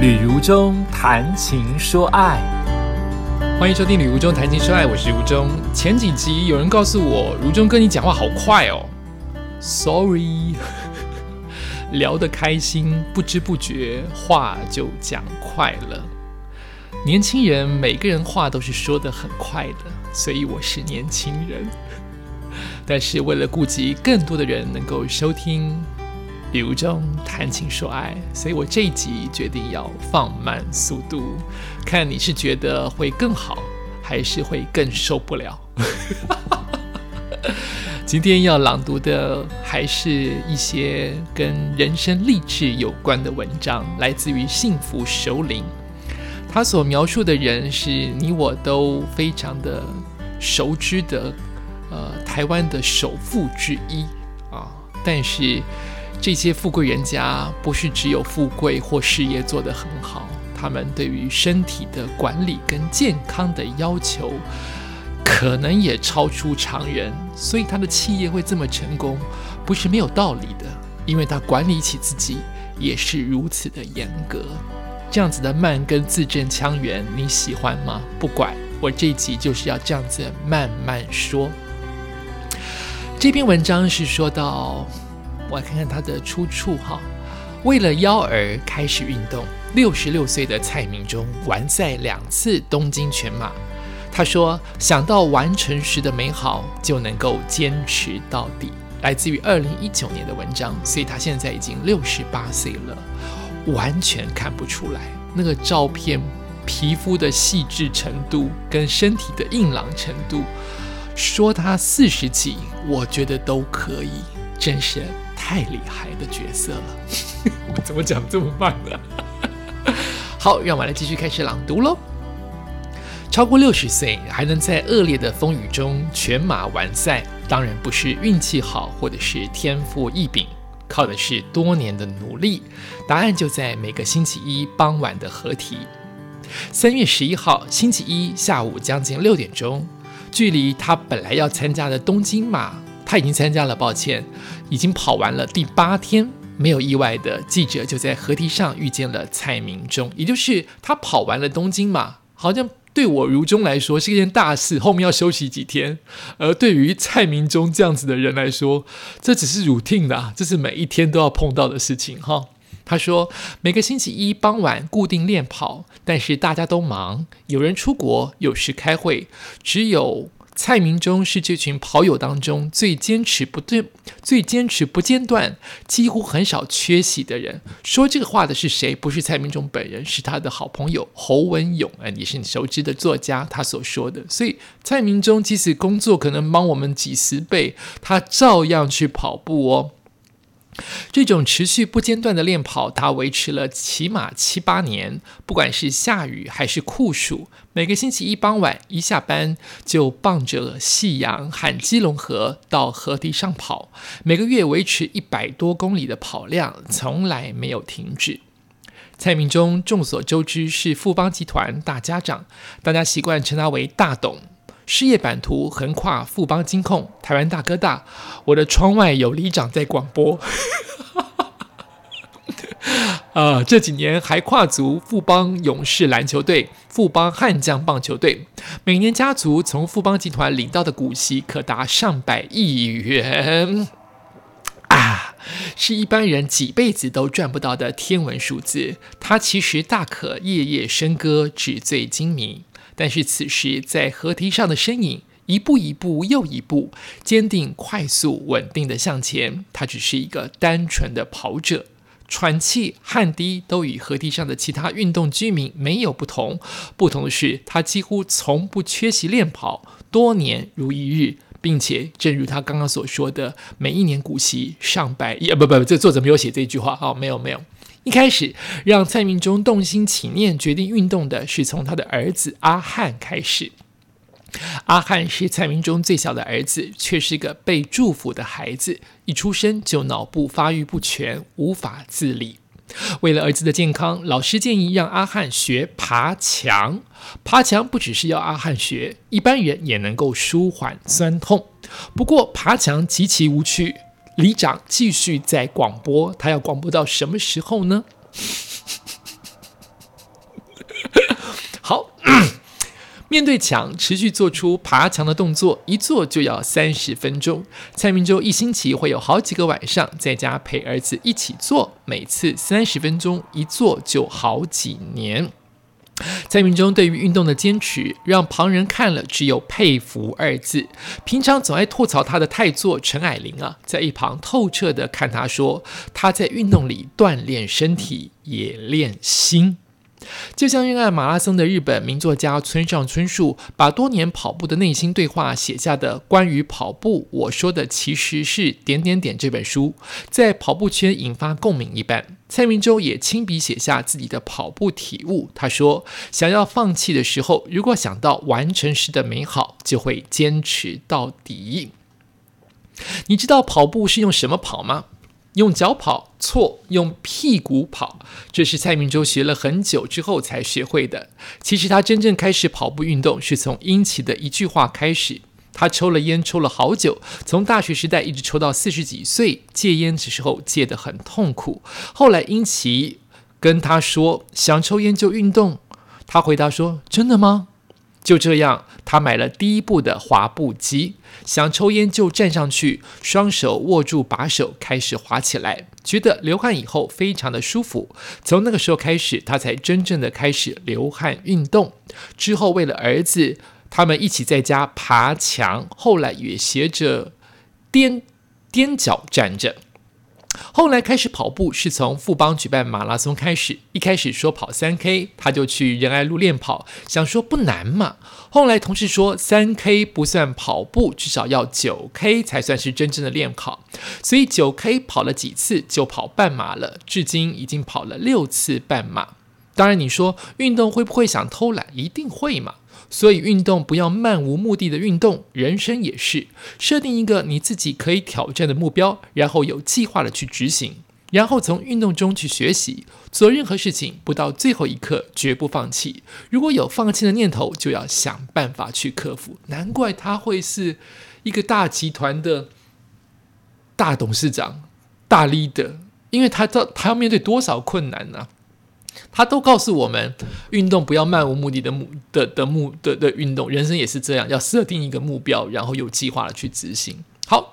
旅如中谈情说爱，欢迎收听《旅如中谈情说爱》，我是如中。前几集有人告诉我，如中跟你讲话好快哦，Sorry，聊得开心，不知不觉话就讲快了。年轻人每个人话都是说得很快的，所以我是年轻人。但是为了顾及更多的人能够收听。比如中谈情说爱，所以我这一集决定要放慢速度，看你是觉得会更好，还是会更受不了。今天要朗读的还是一些跟人生励志有关的文章，来自于幸福首领。他所描述的人是你我都非常的熟知的，呃，台湾的首富之一啊，但是。这些富贵人家不是只有富贵或事业做得很好，他们对于身体的管理跟健康的要求，可能也超出常人。所以他的企业会这么成功，不是没有道理的，因为他管理起自己也是如此的严格。这样子的慢跟字正腔圆，你喜欢吗？不管，我这一集就是要这样子慢慢说。这篇文章是说到。我来看看他的出处哈。为了腰儿开始运动，六十六岁的蔡明忠完赛两次东京全马。他说：“想到完成时的美好，就能够坚持到底。”来自于二零一九年的文章，所以他现在已经六十八岁了，完全看不出来那个照片皮肤的细致程度跟身体的硬朗程度。说他四十几，我觉得都可以，真是。太厉害的角色了，怎么讲这么慢呢？好，让我们来继续开始朗读喽。超过六十岁还能在恶劣的风雨中全马完赛，当然不是运气好或者是天赋异禀，靠的是多年的努力。答案就在每个星期一傍晚的合体。三月十一号星期一下午将近六点钟，距离他本来要参加的东京马。他已经参加了，抱歉，已经跑完了第八天，没有意外的记者就在河堤上遇见了蔡明忠，也就是他跑完了东京嘛，好像对我如中来说是一件大事，后面要休息几天，而对于蔡明忠这样子的人来说，这只是 routine 的，这是每一天都要碰到的事情哈。他说每个星期一傍晚固定练跑，但是大家都忙，有人出国，有时开会，只有。蔡明忠是这群跑友当中最坚持不对、最坚持不间断、几乎很少缺席的人。说这个话的是谁？不是蔡明忠本人，是他的好朋友侯文勇，哎，也是你熟知的作家，他所说的。所以蔡明忠即使工作可能帮我们几十倍，他照样去跑步哦。这种持续不间断的练跑，他维持了起码七八年。不管是下雨还是酷暑，每个星期一傍晚一下班，就傍着夕阳喊基隆河到河堤上跑。每个月维持一百多公里的跑量，从来没有停止。蔡明忠众所周知是富邦集团大家长，大家习惯称他为大董。事业版图横跨富邦金控、台湾大哥大。我的窗外有里长在广播。啊，这几年还跨足富邦勇士篮球队、富邦悍将棒球队。每年家族从富邦集团领到的股息可达上百亿元 啊，是一般人几辈子都赚不到的天文数字。他其实大可夜夜笙歌，纸醉金迷。但是此时在河堤上的身影，一步一步又一步，坚定、快速、稳定的向前。他只是一个单纯的跑者，喘气、汗滴都与河堤上的其他运动居民没有不同。不同的是，他几乎从不缺席练跑，多年如一日，并且正如他刚刚所说的，每一年股息上百亿。不不，这作者没有写这句话。哦，没有没有。一开始让蔡明忠动心起念决定运动的是从他的儿子阿汉开始。阿汉是蔡明忠最小的儿子，却是个被祝福的孩子，一出生就脑部发育不全，无法自理。为了儿子的健康，老师建议让阿汉学爬墙。爬墙不只是要阿汉学，一般人也能够舒缓酸痛。不过爬墙极其无趣。里长继续在广播，他要广播到什么时候呢？好，面对墙，持续做出爬墙的动作，一做就要三十分钟。蔡明洲一星期会有好几个晚上在家陪儿子一起做，每次三十分钟，一做就好几年。蔡明忠对于运动的坚持，让旁人看了只有佩服二字。平常总爱吐槽他的太座陈矮玲啊，在一旁透彻的看他说，他在运动里锻炼身体，也练心。就像热爱马拉松的日本名作家村上春树，把多年跑步的内心对话写下的关于跑步，我说的其实是点点点这本书，在跑步圈引发共鸣一般。蔡明洲也亲笔写下自己的跑步体悟，他说：“想要放弃的时候，如果想到完成时的美好，就会坚持到底。”你知道跑步是用什么跑吗？用脚跑错，用屁股跑，这是蔡明洲学了很久之后才学会的。其实他真正开始跑步运动，是从英奇的一句话开始。他抽了烟，抽了好久，从大学时代一直抽到四十几岁。戒烟的时候戒得很痛苦。后来殷奇跟他说想抽烟就运动，他回答说：“真的吗？”就这样，他买了第一部的滑步机，想抽烟就站上去，双手握住把手，开始滑起来，觉得流汗以后非常的舒服。从那个时候开始，他才真正的开始流汗运动。之后，为了儿子，他们一起在家爬墙，后来也学着踮踮脚站着。后来开始跑步，是从富邦举办马拉松开始。一开始说跑三 K，他就去仁爱路练跑，想说不难嘛。后来同事说三 K 不算跑步，至少要九 K 才算是真正的练跑。所以九 K 跑了几次就跑半马了，至今已经跑了六次半马。当然你说运动会不会想偷懒？一定会嘛。所以运动不要漫无目的的运动，人生也是设定一个你自己可以挑战的目标，然后有计划的去执行，然后从运动中去学习，做任何事情不到最后一刻绝不放弃。如果有放弃的念头，就要想办法去克服。难怪他会是一个大集团的大董事长、大 leader，因为他知道他要面对多少困难呢？他都告诉我们，运动不要漫无目的的目的的目的的运动，人生也是这样，要设定一个目标，然后有计划的去执行。好，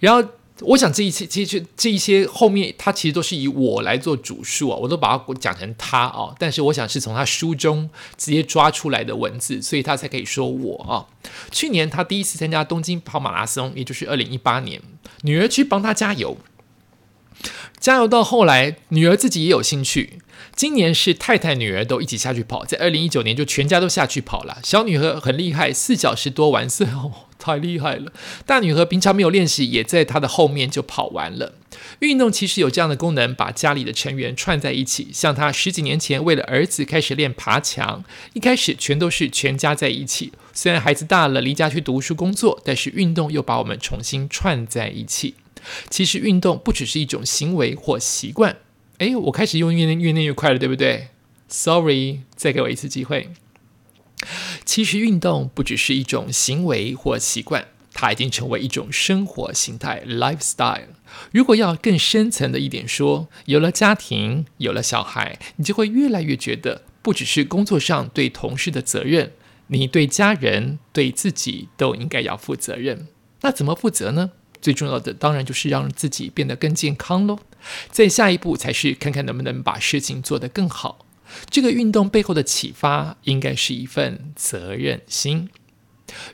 然后我想这一切，其实这一些后面，他其实都是以我来做主述啊，我都把它讲成他啊，但是我想是从他书中直接抓出来的文字，所以他才可以说我啊。去年他第一次参加东京跑马拉松，也就是二零一八年，女儿去帮他加油，加油到后来，女儿自己也有兴趣。今年是太太女儿都一起下去跑，在二零一九年就全家都下去跑了。小女儿很厉害，四小时多完赛 哦，太厉害了。大女儿平常没有练习，也在她的后面就跑完了。运动其实有这样的功能，把家里的成员串在一起。像她十几年前为了儿子开始练爬墙，一开始全都是全家在一起。虽然孩子大了，离家去读书工作，但是运动又把我们重新串在一起。其实运动不只是一种行为或习惯。哎，我开始用越练越练越快了，对不对？Sorry，再给我一次机会。其实运动不只是一种行为或习惯，它已经成为一种生活形态 （lifestyle）。如果要更深层的一点说，有了家庭，有了小孩，你就会越来越觉得，不只是工作上对同事的责任，你对家人、对自己都应该要负责任。那怎么负责呢？最重要的当然就是让自己变得更健康喽。再下一步才是看看能不能把事情做得更好。这个运动背后的启发应该是一份责任心。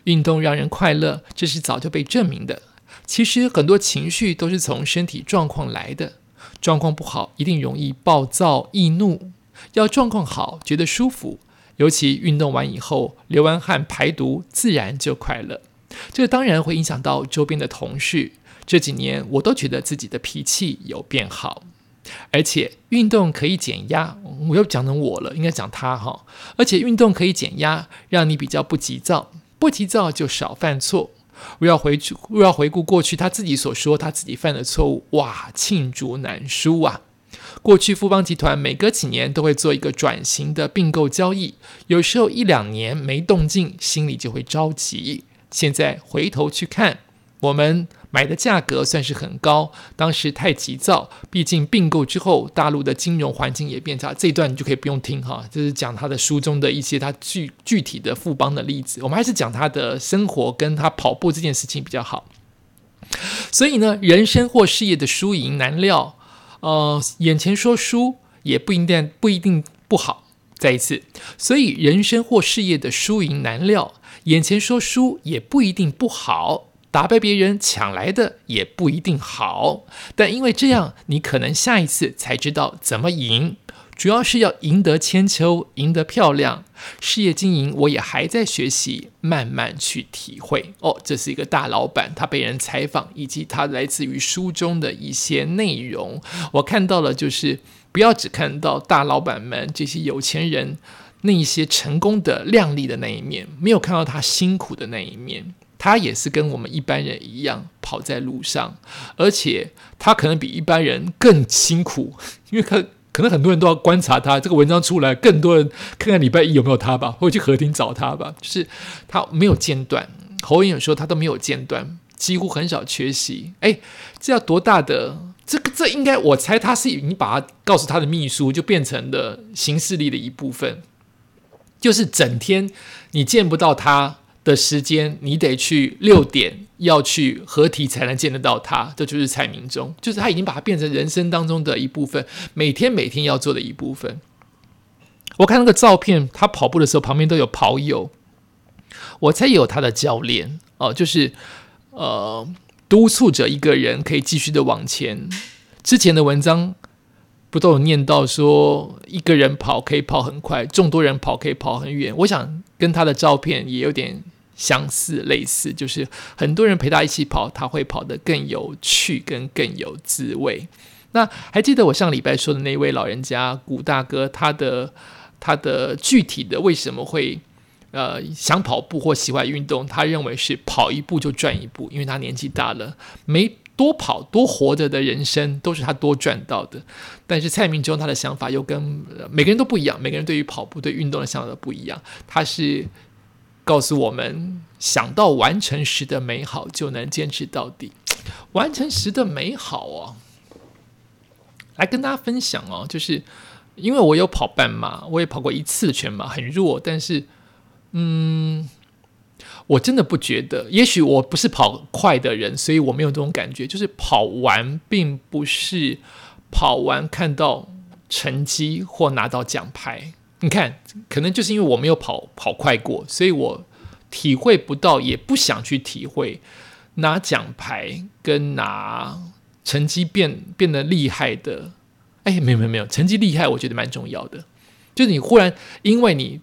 运动让人快乐，这是早就被证明的。其实很多情绪都是从身体状况来的。状况不好，一定容易暴躁易怒。要状况好，觉得舒服，尤其运动完以后流完汗排毒，自然就快乐。这当然会影响到周边的同事。这几年我都觉得自己的脾气有变好，而且运动可以减压。我又讲成我了，应该讲他哈。而且运动可以减压，让你比较不急躁，不急躁就少犯错。我要回去，我要回顾过去他自己所说他自己犯的错误，哇，罄竹难书啊！过去富邦集团每隔几年都会做一个转型的并购交易，有时候一两年没动静，心里就会着急。现在回头去看，我们买的价格算是很高，当时太急躁，毕竟并购之后，大陆的金融环境也变差。这一段你就可以不用听哈，就是讲他的书中的一些他具具体的富邦的例子。我们还是讲他的生活跟他跑步这件事情比较好。所以呢，人生或事业的输赢难料，呃，眼前说输也不一定不一定不好。再一次，所以人生或事业的输赢难料，眼前说输也不一定不好。打败别人抢来的也不一定好，但因为这样，你可能下一次才知道怎么赢。主要是要赢得千秋，赢得漂亮。事业经营，我也还在学习，慢慢去体会。哦，这是一个大老板，他被人采访，以及他来自于书中的一些内容，我看到了，就是不要只看到大老板们这些有钱人那一些成功的、亮丽的那一面，没有看到他辛苦的那一面。他也是跟我们一般人一样跑在路上，而且他可能比一般人更辛苦，因为可可能很多人都要观察他。这个文章出来，更多人看看礼拜一有没有他吧，或者去河厅找他吧。就是他没有间断，侯颖有说他都没有间断，几乎很少缺席。哎，这要多大的？这个这应该我猜他是你把他告诉他的秘书，就变成了行事历的一部分，就是整天你见不到他。的时间，你得去六点要去合体才能见得到他，这就是蔡明忠，就是他已经把它变成人生当中的一部分，每天每天要做的一部分。我看那个照片，他跑步的时候旁边都有跑友，我猜有他的教练哦，就是呃督促着一个人可以继续的往前。之前的文章。不都有念到说一个人跑可以跑很快，众多人跑可以跑很远。我想跟他的照片也有点相似类似，就是很多人陪他一起跑，他会跑得更有趣，跟更有滋味。那还记得我上礼拜说的那位老人家古大哥，他的他的具体的为什么会呃想跑步或喜欢运动？他认为是跑一步就赚一步，因为他年纪大了，没。多跑多活着的人生都是他多赚到的，但是蔡明忠他的想法又跟每个人都不一样，每个人对于跑步对运动的想法都不一样。他是告诉我们，想到完成时的美好就能坚持到底。完成时的美好哦，来跟大家分享哦，就是因为我有跑半马，我也跑过一次全马，很弱，但是嗯。我真的不觉得，也许我不是跑快的人，所以我没有这种感觉。就是跑完，并不是跑完看到成绩或拿到奖牌。你看，可能就是因为我没有跑跑快过，所以我体会不到，也不想去体会拿奖牌跟拿成绩变变得厉害的。哎，没有没有没有，成绩厉害，我觉得蛮重要的。就是你忽然因为你。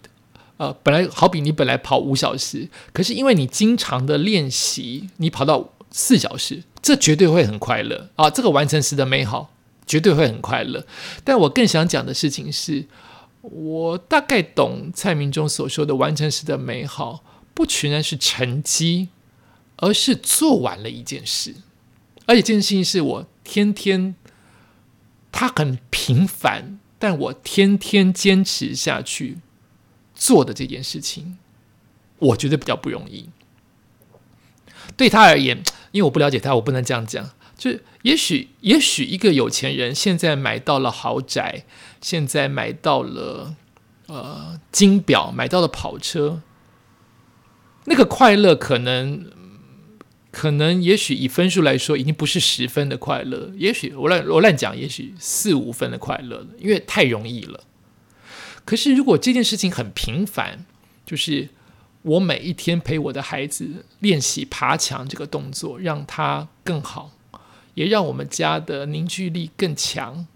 呃，本来好比你本来跑五小时，可是因为你经常的练习，你跑到四小时，这绝对会很快乐啊！这个完成时的美好绝对会很快乐。但我更想讲的事情是，我大概懂蔡明忠所说的完成时的美好，不全然是成绩，而是做完了一件事，而且这件事情是我天天，他很平凡，但我天天坚持下去。做的这件事情，我觉得比较不容易。对他而言，因为我不了解他，我不能这样讲。就也许，也许一个有钱人现在买到了豪宅，现在买到了呃金表，买到了跑车，那个快乐可能，可能也许以分数来说，已经不是十分的快乐。也许我乱我乱讲，也许四五分的快乐，因为太容易了。可是，如果这件事情很平凡，就是我每一天陪我的孩子练习爬墙这个动作，让他更好，也让我们家的凝聚力更强。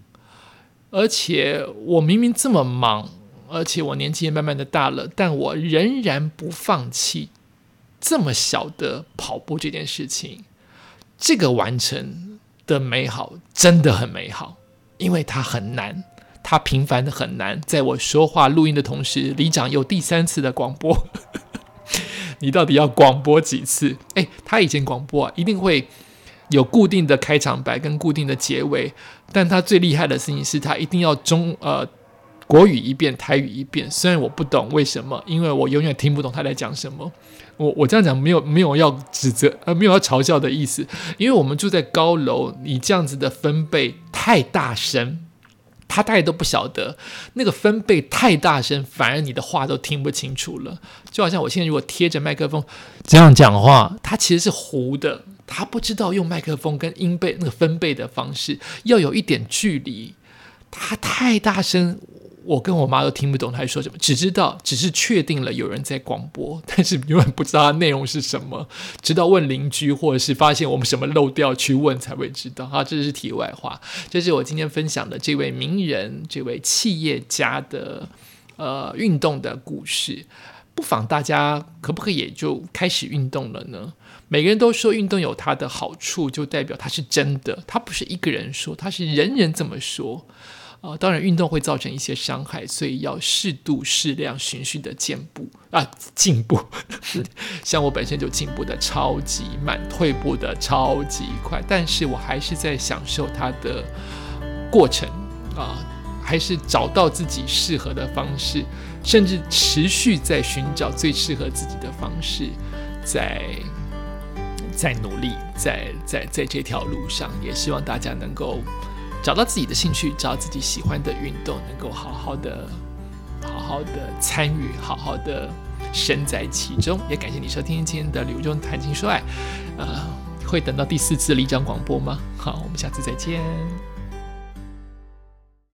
而且，我明明这么忙，而且我年纪也慢慢的大了，但我仍然不放弃这么小的跑步这件事情。这个完成的美好真的很美好，因为它很难。他平凡的很难，在我说话录音的同时，里长有第三次的广播。你到底要广播几次？哎，他以前广播啊，一定会有固定的开场白跟固定的结尾，但他最厉害的事情是他一定要中呃国语一遍，台语一遍。虽然我不懂为什么，因为我永远听不懂他在讲什么。我我这样讲没有没有要指责呃没有要嘲笑的意思，因为我们住在高楼，你这样子的分贝太大声，他大概都不晓得那个分贝太大声，反而你的话都听不清楚了。就好像我现在如果贴着麦克风这样讲话，它其实是糊的，他不知道用麦克风跟音贝那个分贝的方式要有一点距离，他太大声。我跟我妈都听不懂他在说什么，只知道只是确定了有人在广播，但是永远不知道它内容是什么，直到问邻居或者是发现我们什么漏掉去问才会知道。好，这是题外话，这是我今天分享的这位名人、这位企业家的呃运动的故事。不妨大家可不可以也就开始运动了呢？每个人都说运动有它的好处，就代表它是真的，它不是一个人说，它是人人这么说。啊，当然运动会造成一些伤害，所以要适度、适量、循序的进步啊，进步。像我本身就进步的超级慢，退步的超级快，但是我还是在享受它的过程啊，还是找到自己适合的方式，甚至持续在寻找最适合自己的方式，在在努力，在在在这条路上，也希望大家能够。找到自己的兴趣，找自己喜欢的运动，能够好好的、好好的参与，好好的身在其中。也感谢你收听今天的刘中谈情说爱。呃，会等到第四次离场广播吗？好，我们下次再见。